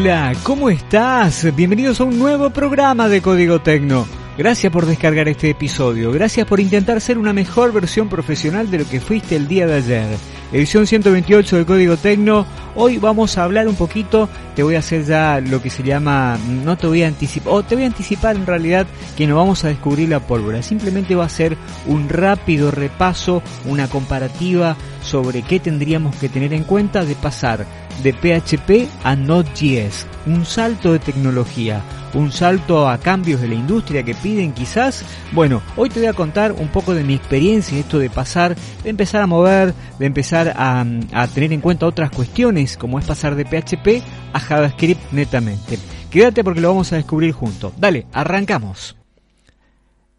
Hola, ¿cómo estás? Bienvenidos a un nuevo programa de Código Tecno. Gracias por descargar este episodio, gracias por intentar ser una mejor versión profesional de lo que fuiste el día de ayer. Edición 128 de Código Tecno. Hoy vamos a hablar un poquito, te voy a hacer ya lo que se llama, no te voy a anticipar, o te voy a anticipar en realidad que no vamos a descubrir la pólvora. Simplemente va a ser un rápido repaso, una comparativa sobre qué tendríamos que tener en cuenta de pasar de PHP a Node.js. Un salto de tecnología, un salto a cambios de la industria que piden quizás. Bueno, hoy te voy a contar un poco de mi experiencia en esto de pasar, de empezar a mover, de empezar a, a tener en cuenta otras cuestiones como es pasar de PHP a JavaScript netamente. Quédate porque lo vamos a descubrir juntos. Dale, arrancamos.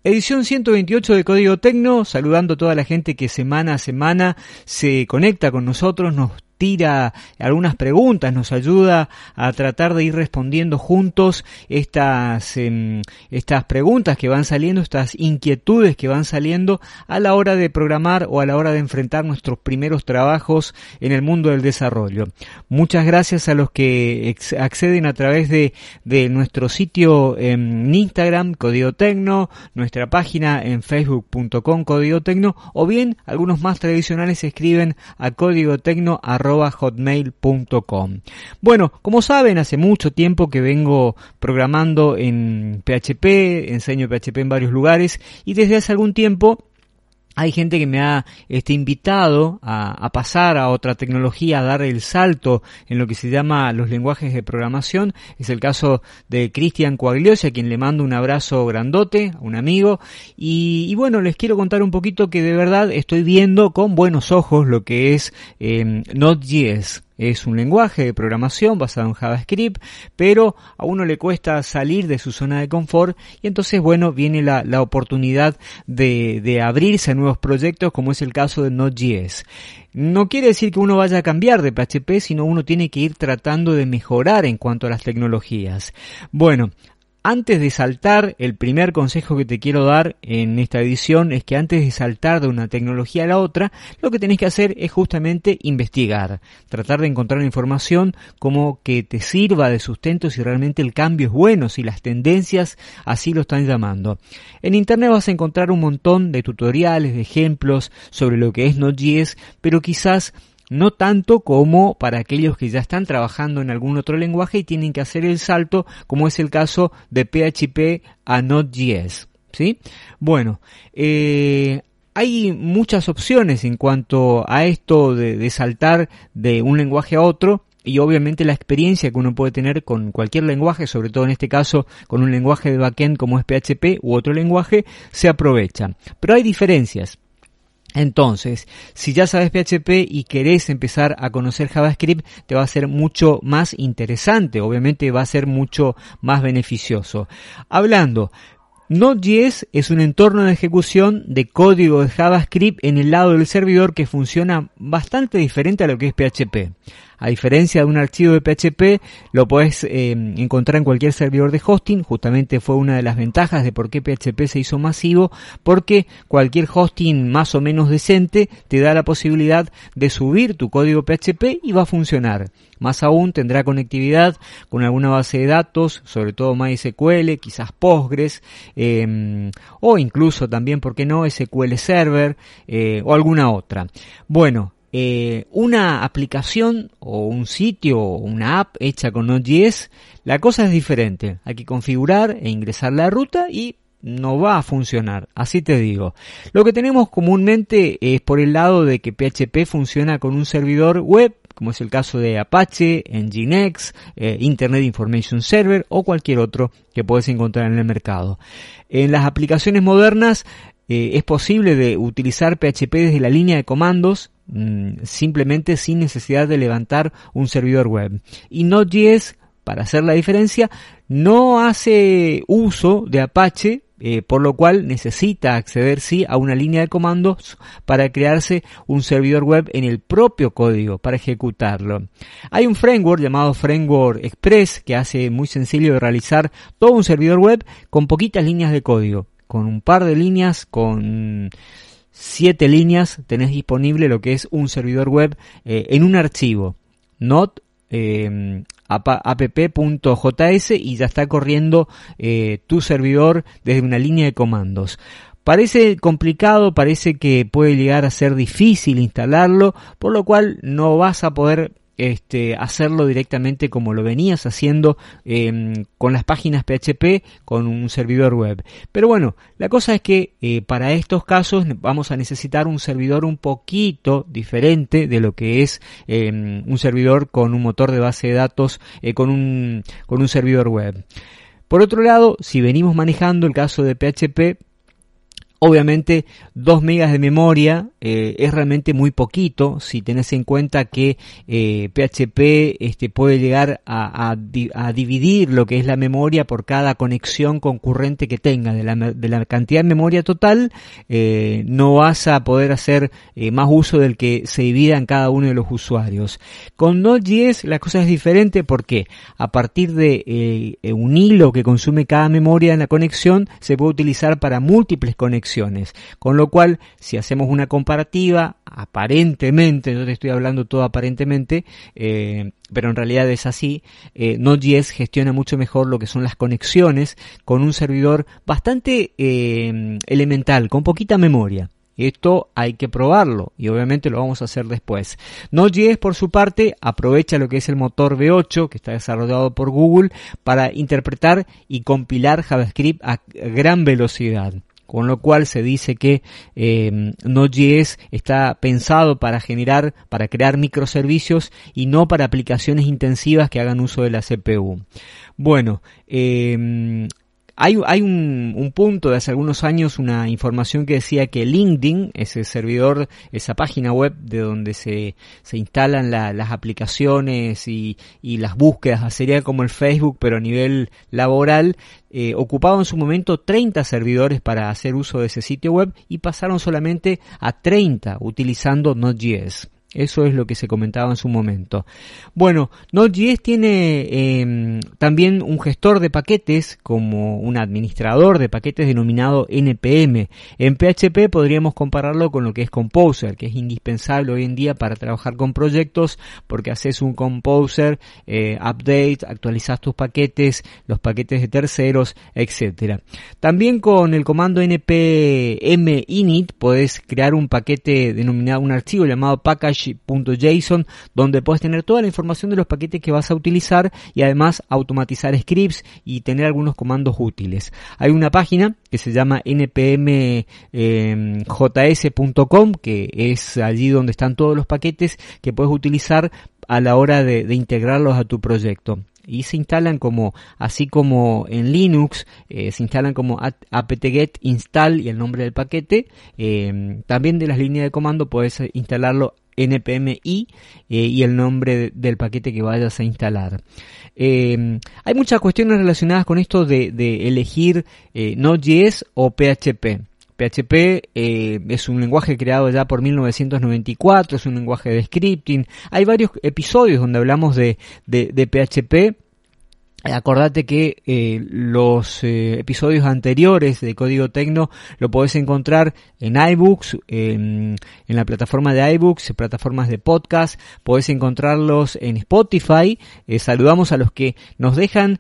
Edición 128 de Código Tecno, saludando a toda la gente que semana a semana se conecta con nosotros, nos tira algunas preguntas, nos ayuda a tratar de ir respondiendo juntos estas, eh, estas preguntas que van saliendo, estas inquietudes que van saliendo a la hora de programar o a la hora de enfrentar nuestros primeros trabajos en el mundo del desarrollo. Muchas gracias a los que acceden a través de, de nuestro sitio en Instagram, Código Tecno, nuestra página en facebook.com, Código Tecno, o bien algunos más tradicionales escriben a código tecno hotmail.com. Bueno, como saben, hace mucho tiempo que vengo programando en PHP, enseño PHP en varios lugares y desde hace algún tiempo hay gente que me ha este, invitado a, pasar a otra tecnología, a dar el salto en lo que se llama los lenguajes de programación. Es el caso de Cristian Coagliosi, a quien le mando un abrazo grandote, un amigo. Y, bueno, les quiero contar un poquito que de verdad estoy viendo con buenos ojos lo que es eh, Node.js es un lenguaje de programación basado en JavaScript, pero a uno le cuesta salir de su zona de confort y entonces, bueno, viene la, oportunidad de, de abrirse a nuevos proyectos como es el caso de Node.js. No quiere decir que uno vaya a cambiar de PHP, sino uno tiene que ir tratando de mejorar en cuanto a las tecnologías. Bueno, antes de saltar, el primer consejo que te quiero dar en esta edición es que antes de saltar de una tecnología a la otra, lo que tenés que hacer es justamente investigar, tratar de encontrar información como que te sirva de sustento si realmente el cambio es bueno, si las tendencias así lo están llamando. En internet vas a encontrar un montón de tutoriales, de ejemplos sobre lo que es Node.js, pero quizás no tanto como para aquellos que ya están trabajando en algún otro lenguaje y tienen que hacer el salto, como es el caso de PHP a Node.js. ¿sí? Bueno, eh, hay muchas opciones en cuanto a esto de, de saltar de un lenguaje a otro y obviamente la experiencia que uno puede tener con cualquier lenguaje, sobre todo en este caso con un lenguaje de backend como es PHP u otro lenguaje, se aprovecha. Pero hay diferencias. Entonces, si ya sabes PHP y querés empezar a conocer JavaScript, te va a ser mucho más interesante, obviamente va a ser mucho más beneficioso. Hablando, Node.js es un entorno de ejecución de código de JavaScript en el lado del servidor que funciona bastante diferente a lo que es PHP. A diferencia de un archivo de PHP, lo puedes eh, encontrar en cualquier servidor de hosting. Justamente fue una de las ventajas de por qué PHP se hizo masivo, porque cualquier hosting más o menos decente te da la posibilidad de subir tu código PHP y va a funcionar. Más aún tendrá conectividad con alguna base de datos, sobre todo MySQL, quizás Postgres, em, o incluso también, ¿por qué no?, SQL Server eh, o alguna otra. Bueno, eh, una aplicación o un sitio o una app hecha con Node.js, la cosa es diferente. Hay que configurar e ingresar la ruta y no va a funcionar, así te digo. Lo que tenemos comúnmente es por el lado de que PHP funciona con un servidor web como es el caso de Apache, Nginx, eh, Internet Information Server o cualquier otro que puedes encontrar en el mercado. En las aplicaciones modernas eh, es posible de utilizar PHP desde la línea de comandos simplemente sin necesidad de levantar un servidor web. Y Node.js, para hacer la diferencia, no hace uso de Apache eh, por lo cual necesita acceder sí a una línea de comandos para crearse un servidor web en el propio código para ejecutarlo. Hay un framework llamado Framework Express que hace muy sencillo de realizar todo un servidor web con poquitas líneas de código, con un par de líneas, con siete líneas tenés disponible lo que es un servidor web eh, en un archivo. Not eh, app.js y ya está corriendo eh, tu servidor desde una línea de comandos. Parece complicado, parece que puede llegar a ser difícil instalarlo, por lo cual no vas a poder este, hacerlo directamente como lo venías haciendo em, con las páginas PHP con un servidor web. Pero bueno, la cosa es que eh, para estos casos vamos a necesitar un servidor un poquito diferente de lo que es em, un servidor con un motor de base de datos, eh, con, un, con un servidor web. Por otro lado, si venimos manejando el caso de PHP, Obviamente 2 megas de memoria eh, es realmente muy poquito si tenés en cuenta que PHP eh, este, puede llegar a, dividir lo que es la memoria por cada conexión concurrente que tenga. De la, cantidad de memoria total eh, no vas a poder hacer más uso del que se divida en cada uno de los usuarios. Con Node.js la cosa es diferente porque a partir de un hilo que consume cada memoria en la conexión se puede utilizar para múltiples conexiones con lo cual, si hacemos una comparativa, aparentemente, yo te estoy hablando todo aparentemente, eh, pero en realidad es así, eh, Node.js gestiona mucho mejor lo que son las conexiones con un servidor bastante eh, elemental, con poquita memoria. Esto hay que probarlo y obviamente lo vamos a hacer después. Node.js por su parte aprovecha lo que es el motor V8 que está desarrollado por Google para interpretar y compilar JavaScript a gran velocidad con lo cual se dice que eh, Node.js está pensado para generar, para crear microservicios y no para aplicaciones intensivas que hagan uso de la CPU. Bueno, eh, hay, hay un, un, punto de hace algunos años, una información que decía que LinkedIn, ese servidor, esa página web de donde se, se instalan las aplicaciones y, y, las búsquedas, sería como el Facebook, pero a nivel laboral, eh, ocupaba en su momento 30 servidores para hacer uso de ese sitio web y pasaron solamente a 30 utilizando Node.js. Eso es lo que se comentaba en su momento. Bueno, Node.js tiene em, también un gestor de paquetes como un administrador de paquetes denominado NPM. En PHP podríamos compararlo con lo que es Composer, que es indispensable hoy en día para trabajar con proyectos porque haces un Composer, eh, update, actualizas tus paquetes, los paquetes de terceros, etc. También con el comando npm init puedes crear un paquete denominado un archivo llamado package .json donde puedes tener toda la información de los paquetes que vas a utilizar y además automatizar scripts y tener algunos comandos útiles. Hay una página que se llama npmjs.com que es allí donde están todos los paquetes que puedes utilizar a la hora de, integrarlos a tu proyecto y se instalan como, así como en Linux, eh, se instalan como apt-get install y el nombre del paquete. Eh, también de las líneas de comando puedes instalarlo npmi eh, y el nombre del paquete que vayas a instalar. Eh, hay muchas cuestiones relacionadas con esto de, elegir eh, Node.js o PHP. PHP es un lenguaje creado ya por 1994, es un lenguaje de scripting. Hay varios episodios donde hablamos de, de PHP Acordate que eh, los eh, episodios anteriores de Código Tecno lo podés encontrar en iBooks, en, la plataforma de iBooks, plataformas de podcast, podés encontrarlos en Spotify. Eh, saludamos a los que nos dejan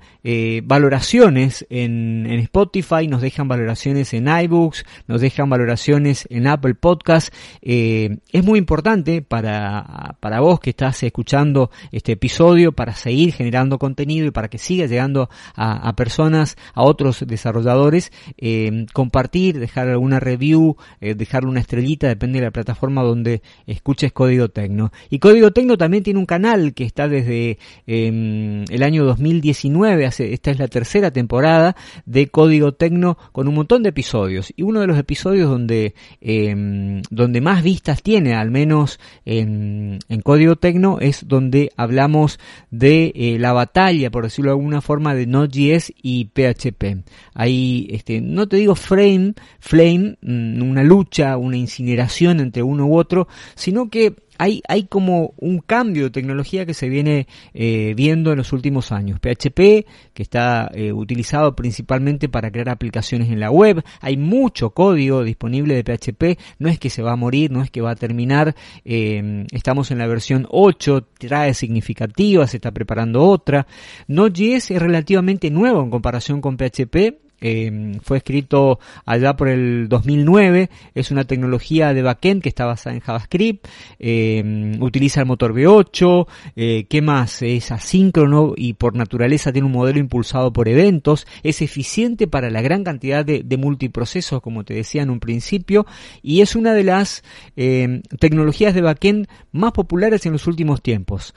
valoraciones en, en, Spotify, nos dejan valoraciones en iBooks, nos dejan valoraciones en Apple Podcast. es muy importante para, para vos que estás escuchando este episodio, para seguir generando contenido y para que siga llegando a, personas, a otros desarrolladores, eh, compartir, dejar alguna review, eh, dejarle una estrellita, depende de la plataforma donde escuches Código Tecno. Y Código Tecno también tiene un canal que está desde em, el año 2019, hace, esta es la tercera temporada de Código Tecno con un montón de episodios. Y uno de los episodios donde, em, donde más vistas tiene, al menos en, en Código Tecno, es donde hablamos de eh, la batalla, por decirlo de alguna forma, de Node.js y PHP. Hay, este, no te digo frame, flame, mm, una lucha, una incineración entre uno u otro, sino que hay, hay como un cambio de tecnología que se viene eh, viendo en los últimos años. PHP, que está eh, utilizado principalmente para crear aplicaciones en la web, hay mucho código disponible de PHP, no es que se va a morir, no es que va a terminar, eh, estamos en la versión 8, trae significativas, se está preparando otra. Node.js es relativamente nuevo en comparación con PHP, Em, fue escrito allá por el 2009, es una tecnología de backend que está basada en JavaScript, em, utiliza el motor V8, eh, ¿qué más? Es asíncrono y por naturaleza tiene un modelo impulsado por eventos, es eficiente para la gran cantidad de, de multiprocesos, como te decía en un principio, y es una de las em, tecnologías de backend más populares en los últimos tiempos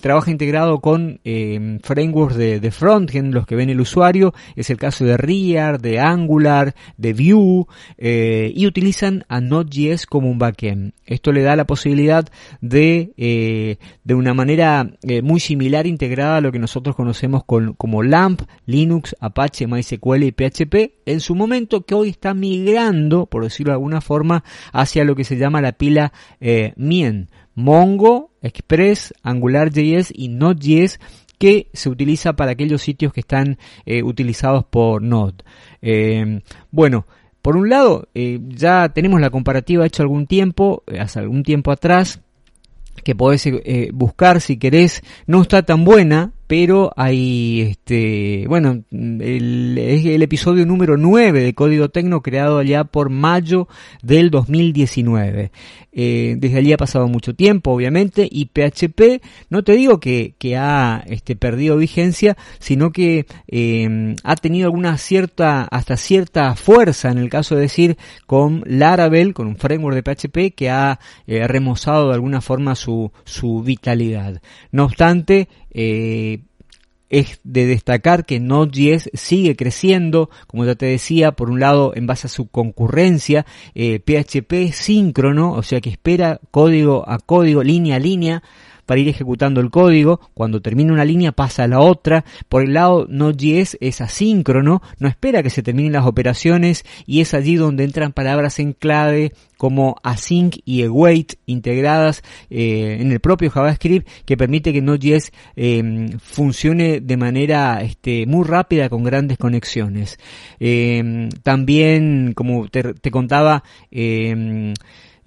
trabaja integrado con eh, frameworks de, de frontend, los que ven el usuario, es el caso de React, de Angular, de Vue, eh, y utilizan a Node.js como un backend. Esto le da la posibilidad de, eh, de una manera eh, muy similar integrada a lo que nosotros conocemos con, como LAMP, Linux, Apache, MySQL y PHP, en su momento que hoy está migrando, por decirlo de alguna forma, hacia lo que se llama la pila Mien. Mongo, Express, AngularJS y Node.js que se utiliza para aquellos sitios que están eh, utilizados por Node. Eh, bueno, por un lado, eh, ya tenemos la comparativa hecha algún tiempo, hace algún tiempo atrás, que podés buscar si querés, no está tan buena, pero hay, este, bueno, es el episodio número 9 de Código Tecno creado allá por mayo del 2019. Eh, desde allí ha pasado mucho tiempo, obviamente, y PHP, no te digo que, que ha este, perdido vigencia, sino que eh, ha tenido alguna cierta, hasta cierta fuerza, en el caso de decir, con Laravel, con un framework de PHP que ha eh, remozado de alguna forma su, su vitalidad. No obstante, eh, es de destacar que Node.js sigue creciendo, como ya te decía, por un lado en base a su concurrencia, PHP eh, síncrono, o sea que espera código a código, línea a línea, para ir ejecutando el código. Cuando termina una línea pasa a la otra. Por el lado Node.js es asíncrono, no espera que se terminen las operaciones y es allí donde entran palabras en clave como async y await integradas eh, en el propio JavaScript que permite que Node.js em, funcione de manera este, muy rápida con grandes conexiones. Em, también, como te, contaba, em,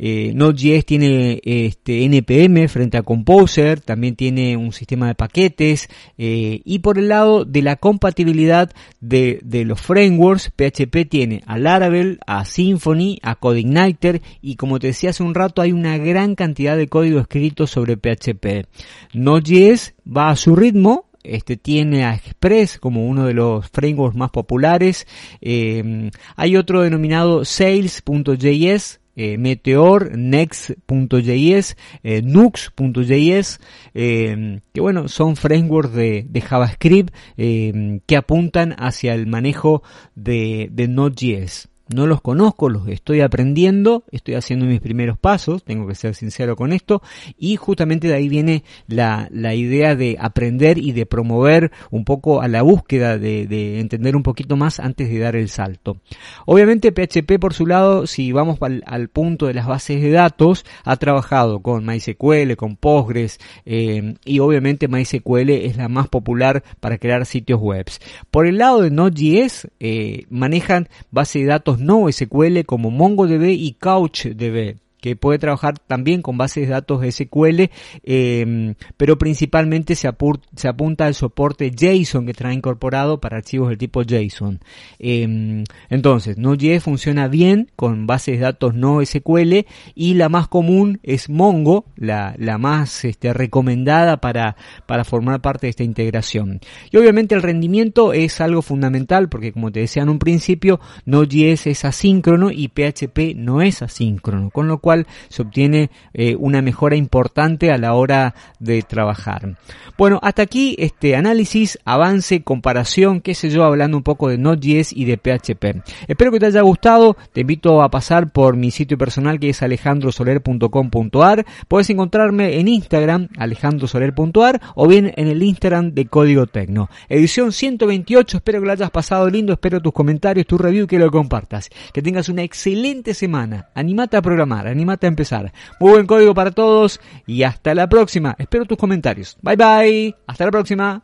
eh, Node.js tiene este, NPM frente a Composer, también tiene un sistema de paquetes eh, y por el lado de la compatibilidad de, los frameworks, PHP tiene a Laravel, a Symfony, a CodeIgniter y como te decía hace un rato hay una gran cantidad de código escrito sobre PHP. Node.js va a su ritmo, este tiene a Express como uno de los frameworks más populares. Eh, hay otro denominado Sales.js eh, Meteor, Next.js, eh, Nux.js, eh, que bueno, son frameworks de, JavaScript que apuntan hacia el manejo de, de Node.js no los conozco, los estoy aprendiendo, estoy haciendo mis primeros pasos, tengo que ser sincero con esto, y justamente de ahí viene la, la idea de aprender y de promover un poco a la búsqueda de, de, entender un poquito más antes de dar el salto. Obviamente PHP por su lado, si vamos al, al punto de las bases de datos, ha trabajado con MySQL, con Postgres, eh, y obviamente MySQL es la más popular para crear sitios web. Por el lado de Node.js, eh, manejan base de datos no SQL como MongoDB y CouchDB. Que puede trabajar también con bases de datos SQL, em, pero principalmente se, apunta al soporte JSON que trae incorporado para archivos del tipo JSON. Em, entonces, Node.js funciona bien con bases de datos no SQL y la más común es Mongo, la, más este, recomendada para, para formar parte de esta integración. Y obviamente el rendimiento es algo fundamental porque como te decía en un principio, Node.js es asíncrono y PHP no es asíncrono, con lo cual se obtiene eh, una mejora importante a la hora de trabajar. Bueno, hasta aquí este análisis, avance, comparación, qué sé yo, hablando un poco de Node.js y de PHP. Espero que te haya gustado, te invito a pasar por mi sitio personal que es alejandrosoler.com.ar, puedes encontrarme en Instagram alejandrosoler.ar o bien en el Instagram de Código Tecno. Edición 128, espero que lo hayas pasado lindo, espero tus comentarios, tu review, que lo compartas. Que tengas una excelente semana. Animate a programar, animate a empezar. Muy buen código para todos y hasta la próxima. Espero tus comentarios. Bye bye. Hasta la próxima.